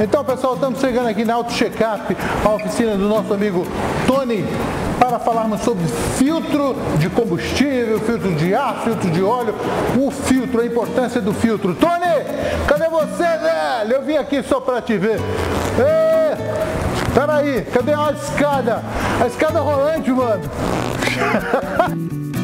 Então, pessoal, estamos chegando aqui na Auto Checkup, a oficina do nosso amigo Tony, para falarmos sobre filtro de combustível, filtro de ar, filtro de óleo, o filtro, a importância do filtro. Tony, cadê você, velho? Eu vim aqui só para te ver. Ê, peraí, cadê a escada? A escada rolante, mano.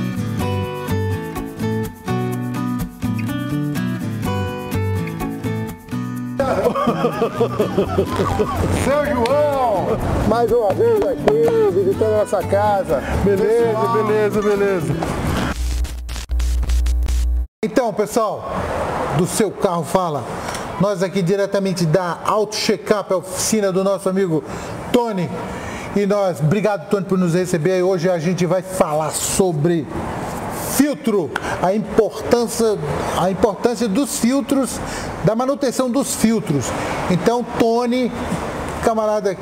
Seu João! Mais uma vez aqui, visitando a nossa casa. Beleza, Pessoal, beleza, beleza. Então, pessoal, do seu carro fala. Nós aqui diretamente da Auto Checkup, a oficina do nosso amigo Tony. E nós, obrigado Tony por nos receber. Hoje a gente vai falar sobre filtro, a importância, a importância dos filtros, da manutenção dos filtros. Então, Tony, camarada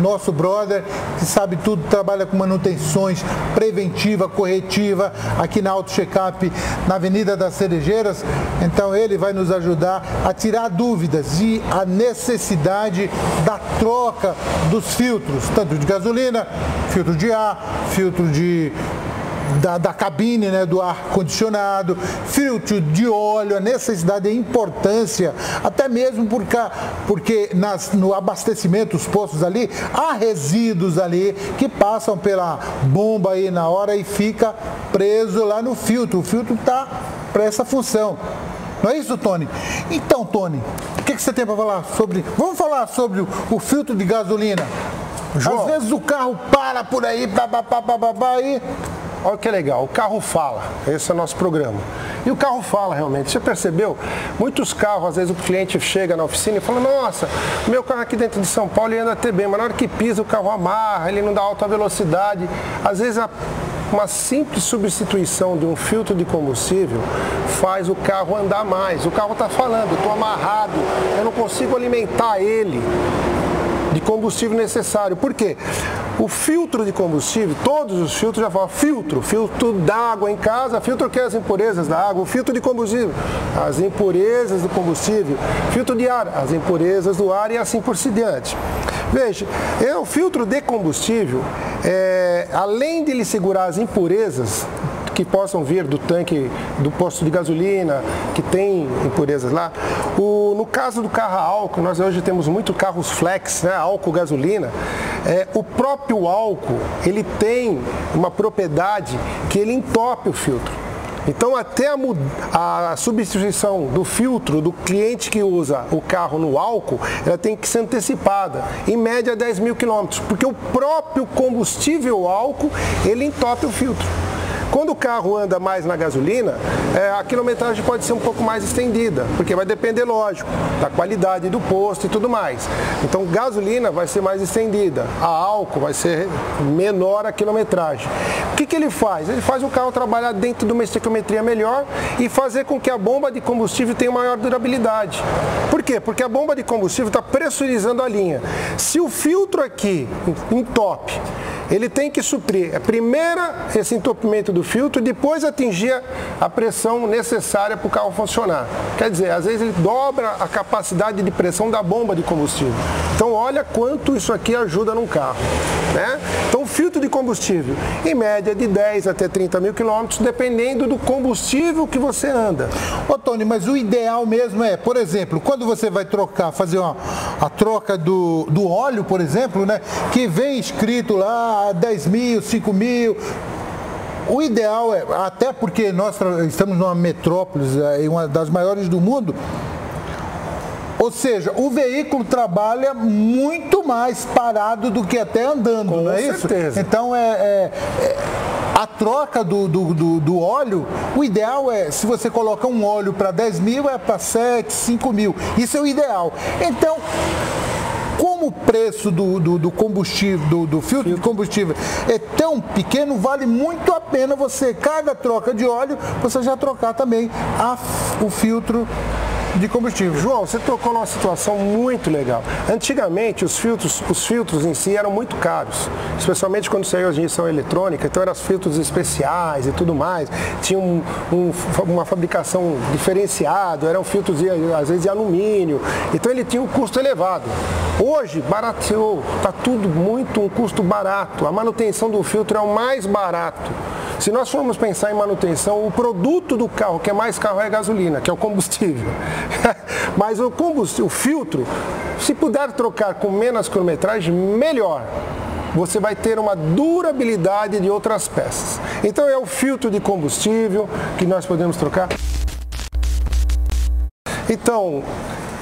nosso brother, que sabe tudo, trabalha com manutenções preventiva, corretiva, aqui na Auto Checkup, na Avenida das Cerejeiras. Então ele vai nos ajudar a tirar dúvidas e a necessidade da troca dos filtros, tanto de gasolina, filtro de ar, filtro de da, da, cabine, né, do ar condicionado, filtro de óleo, a necessidade e a importância, até mesmo porque, porque nas, no abastecimento, os postos ali, há resíduos ali que passam pela bomba aí na hora e fica preso lá no filtro. O filtro está para essa função. Não é isso, Tony? Então, Tony, o que, que você tem para falar sobre. Vamos falar sobre o, o filtro de gasolina. João. Às vezes o carro para por aí, babá, babá, e Olha que legal, o carro fala. Esse é o nosso programa. E o carro fala realmente. Você percebeu? Muitos carros, às vezes o cliente chega na oficina e fala: Nossa, meu carro aqui dentro de São Paulo ele anda até bem, mas na hora que pisa o carro amarra, ele não dá alta velocidade. Às vezes uma simples substituição de um filtro de combustível faz o carro andar mais. O carro está falando, estou amarrado, eu não consigo alimentar ele de combustível necessário. Por quê? O filtro de combustível, todos os filtros já falam filtro, filtro d'água em casa, filtro que é as impurezas da água, o filtro de combustível, as impurezas do combustível, filtro de ar, as impurezas do ar e assim por diante. Veja, é o filtro de combustível, é, além de ele segurar as impurezas que possam vir do tanque do posto de gasolina, que tem impurezas lá. O, no caso do carro a álcool, nós hoje temos muito carros flex, né, álcool gasolina. É, o próprio álcool, ele tem uma propriedade que ele entope o filtro. Então, até a, a, substituição do filtro do cliente que usa o carro no álcool, ela tem que ser antecipada, em média 10 mil quilômetros, porque o próprio combustível álcool, ele entope o filtro. Quando o carro anda mais na gasolina, é, a quilometragem pode ser um pouco mais estendida, porque vai depender, lógico, da qualidade do posto e tudo mais. Então, gasolina vai ser mais estendida, a álcool vai ser menor a quilometragem. O que, que ele faz? Ele faz o carro trabalhar dentro de uma estequiometria melhor e fazer com que a bomba de combustível tenha maior durabilidade. Por quê? Porque a bomba de combustível está pressurizando a linha. Se o filtro aqui entope, ele tem que suprir a primeira esse entupimento do filtro depois atingir a pressão necessária para o carro funcionar. Quer dizer, às vezes ele dobra a capacidade de pressão da bomba de combustível. Então olha quanto isso aqui ajuda num carro. Né? Então filtro de combustível, em média de 10 até 30 mil quilômetros, dependendo do combustível que você anda. Ô Tony, mas o ideal mesmo é, por exemplo, quando você vai trocar, fazer uma, a troca do, do óleo, por exemplo, né? Que vem escrito lá 10 mil, 5 mil. O ideal é, até porque nós estamos numa metrópole, é, uma das maiores do mundo, ou seja, o veículo trabalha muito mais parado do que até andando, Com não é certeza. isso? Então é, é, é a troca do, do, do, do, óleo, o ideal é, se você coloca um óleo para 10 mil, é para 7, 5 mil. Isso é o ideal. Então, como o preço do, do, do combustível, do, do, filtro de combustível é tão pequeno, vale muito a pena você, cada troca de óleo, você já trocar também a, o filtro de combustível. João, você tocou numa situação muito legal. Antigamente, os filtros, os filtros em si eram muito caros, especialmente quando saiu a injeção eletrônica, então eram filtros especiais e tudo mais. Tinha um, um, uma fabricação diferenciada, eram filtros, às vezes, de alumínio. Então ele tinha um custo elevado. Hoje, barateou, está tudo muito um custo barato. A manutenção do filtro é o mais barato. Se nós formos pensar em manutenção, o produto do carro que é mais carro é a gasolina, que é o combustível. Mas o combustível, o filtro, se puder trocar com menos quilometragem, melhor você vai ter uma durabilidade de outras peças. Então é o filtro de combustível que nós podemos trocar. Então,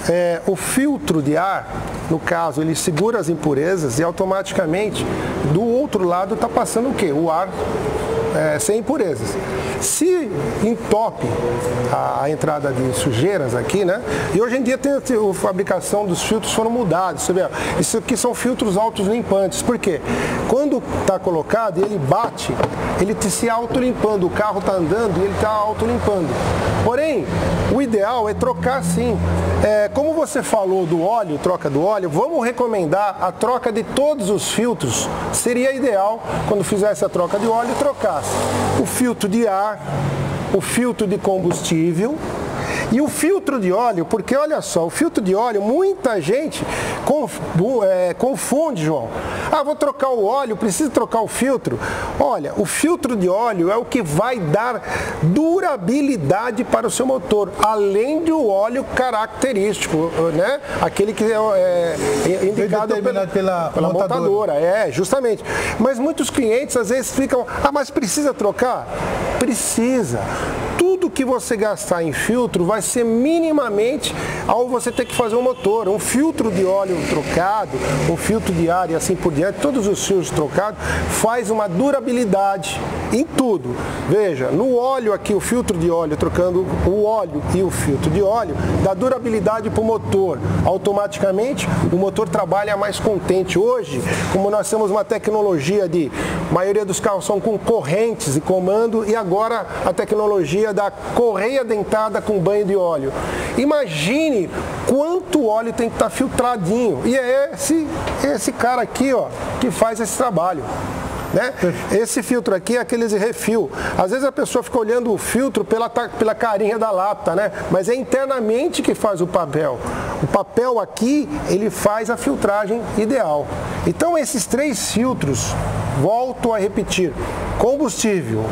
é, o filtro de ar, no caso, ele segura as impurezas e automaticamente do outro lado está passando o quê? O ar é, sem impurezas. Se entope a entrada de sujeiras aqui, né? E hoje em dia tem a fabricação dos filtros foram mudados. Você vê, isso aqui são filtros autos limpantes. Por quê? Quando está colocado e ele bate, ele se autolimpando. O carro está andando e ele está autolimpando. Porém, o ideal é trocar sim. É, como você falou do óleo, troca do óleo, vamos recomendar a troca de todos os filtros. Seria ideal quando fizesse a troca de óleo trocasse o filtro de ar, o filtro de combustível e o filtro de óleo, porque olha só, o filtro de óleo, muita gente é, confunde, João. Ah, vou trocar o óleo, preciso trocar o filtro. Olha, o filtro de óleo é o que vai dar durabilidade para o seu motor, além do óleo característico, né? Aquele que é, é indicado pela, pela, pela montadora. montadora. É, justamente. Mas muitos clientes às vezes ficam, ah, mas precisa trocar? Precisa que você gastar em filtro vai ser minimamente ao você ter que fazer um motor. Um filtro de óleo trocado, um filtro de ar e assim por diante, todos os filtros trocados, faz uma durabilidade em tudo. Veja, no óleo aqui, o filtro de óleo, trocando o óleo e o filtro de óleo, dá durabilidade para o motor. Automaticamente, o motor trabalha mais contente. Hoje, como nós temos uma tecnologia de, maioria dos carros são com correntes e comando, e agora a tecnologia da correia dentada com banho de óleo. Imagine quanto óleo tem que estar tá filtradinho. E é esse, esse cara aqui ó, que faz esse trabalho. Né? Esse filtro aqui é aqueles refil. Às vezes a pessoa fica olhando o filtro pela, pela carinha da lata, né? Mas é internamente que faz o papel. O papel aqui, ele faz a filtragem ideal. Então esses três filtros, volto a repetir, combustível,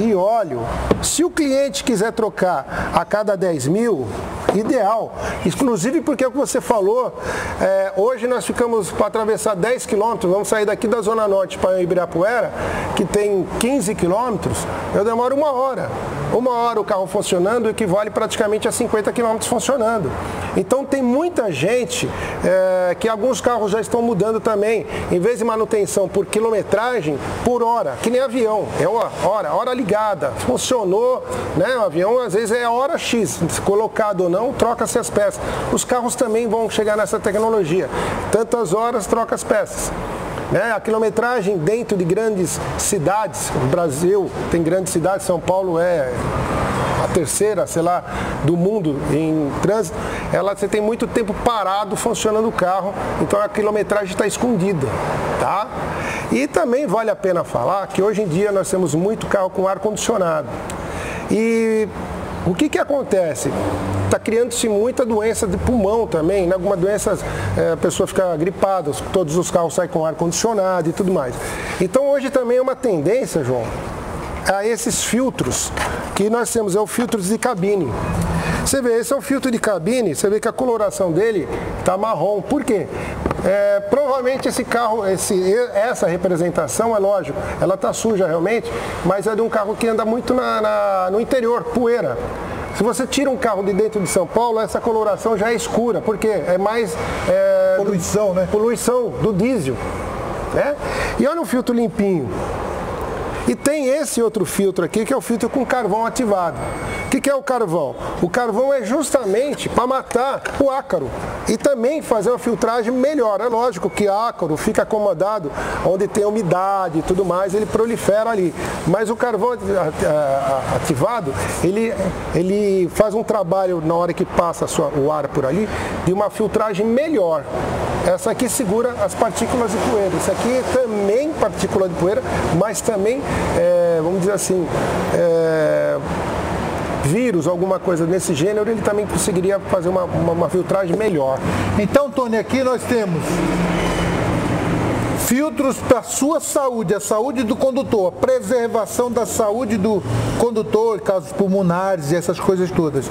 e óleo, se o cliente quiser trocar a cada 10 mil, ideal. Inclusive porque é o que você falou, é, hoje nós ficamos para atravessar 10 quilômetros, vamos sair daqui da Zona Norte para Ibirapuera, que tem 15 quilômetros, eu demoro uma hora. Uma hora o carro funcionando equivale praticamente a 50 quilômetros funcionando. Então tem muita gente é, que alguns carros já estão mudando também, em vez de manutenção por quilometragem, por hora, que nem avião, é hora, hora ligada, funcionou, né? O avião às vezes é hora X, colocado ou não não, troca-se as peças. Os carros também vão chegar nessa tecnologia. Tantas horas, troca as peças. Né? A quilometragem dentro de grandes cidades, o Brasil tem grandes cidades, São Paulo é a terceira, sei lá, do mundo em trânsito, ela você tem muito tempo parado funcionando o carro, então a quilometragem está escondida, tá? E também vale a pena falar que hoje em dia nós temos muito carro com ar condicionado. E o que que acontece? está criando-se muita doença de pulmão também, né? alguma doença, é, a pessoa fica gripada, todos os carros saem com ar-condicionado e tudo mais. Então hoje também é uma tendência, João, a esses filtros que nós temos, é o filtro de cabine. Você vê, esse é o filtro de cabine, você vê que a coloração dele está marrom. Por quê? É, provavelmente esse carro, esse, essa representação, é lógico, ela está suja realmente, mas é de um carro que anda muito na, na, no interior, poeira. Se você tira um carro de dentro de São Paulo, essa coloração já é escura, porque é mais é, poluição, do, né? Poluição do diesel. Né? E olha o filtro limpinho. E tem esse outro filtro aqui, que é o filtro com carvão ativado. O que, que é o carvão? O carvão é justamente para matar o ácaro e também fazer uma filtragem melhor. É lógico que ácaro fica acomodado onde tem umidade e tudo mais, ele prolifera ali. Mas o carvão ativado, ele, ele faz um trabalho na hora que passa o ar por ali, de uma filtragem melhor. Essa aqui segura as partículas de poeira. Isso aqui também partícula de poeira, mas também, é, vamos dizer assim, é, vírus, alguma coisa nesse gênero, ele também conseguiria fazer uma, uma, uma filtragem melhor. Então, Tony, aqui nós temos filtros para a sua saúde, a saúde do condutor, a preservação da saúde do condutor, casos pulmonares e essas coisas todas.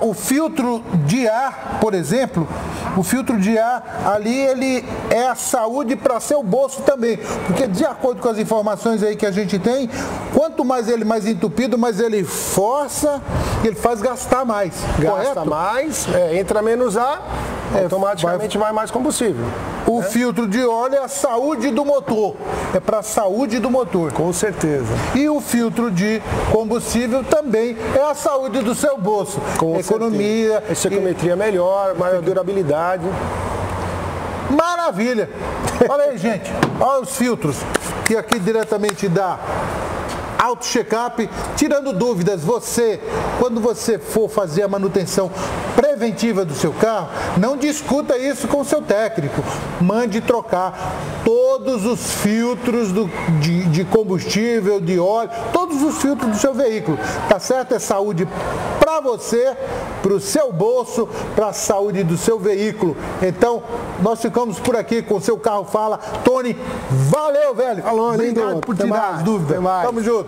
O filtro de ar, por exemplo, o filtro de ar ali ele é a saúde para seu bolso também, porque de acordo com as informações aí que a gente tem, quanto mais ele mais entupido, mais ele força, ele faz gastar mais. Gasta correto? mais, é, entra menos ar, é, automaticamente vai, vai mais combustível. O né? filtro de óleo é a saúde do motor, é para a saúde do motor. Com certeza. E o filtro de combustível também é a saúde do seu bolso. Com economia. Econometria e... melhor, maior durabilidade. Maravilha! Olha aí, gente. Olha os filtros que aqui diretamente dá auto checkup, tirando dúvidas, você, quando você for fazer a manutenção preventiva do seu carro, não discuta isso com o seu técnico. Mande trocar todos os filtros do, de, de combustível, de óleo, todos os filtros do seu veículo. Tá certo? É saúde para você, para o seu bolso, para a saúde do seu veículo. Então, nós ficamos por aqui com o seu carro fala. Tony, valeu, velho. Alô, Obrigado lindo. por tirar as dúvidas. Tamo junto.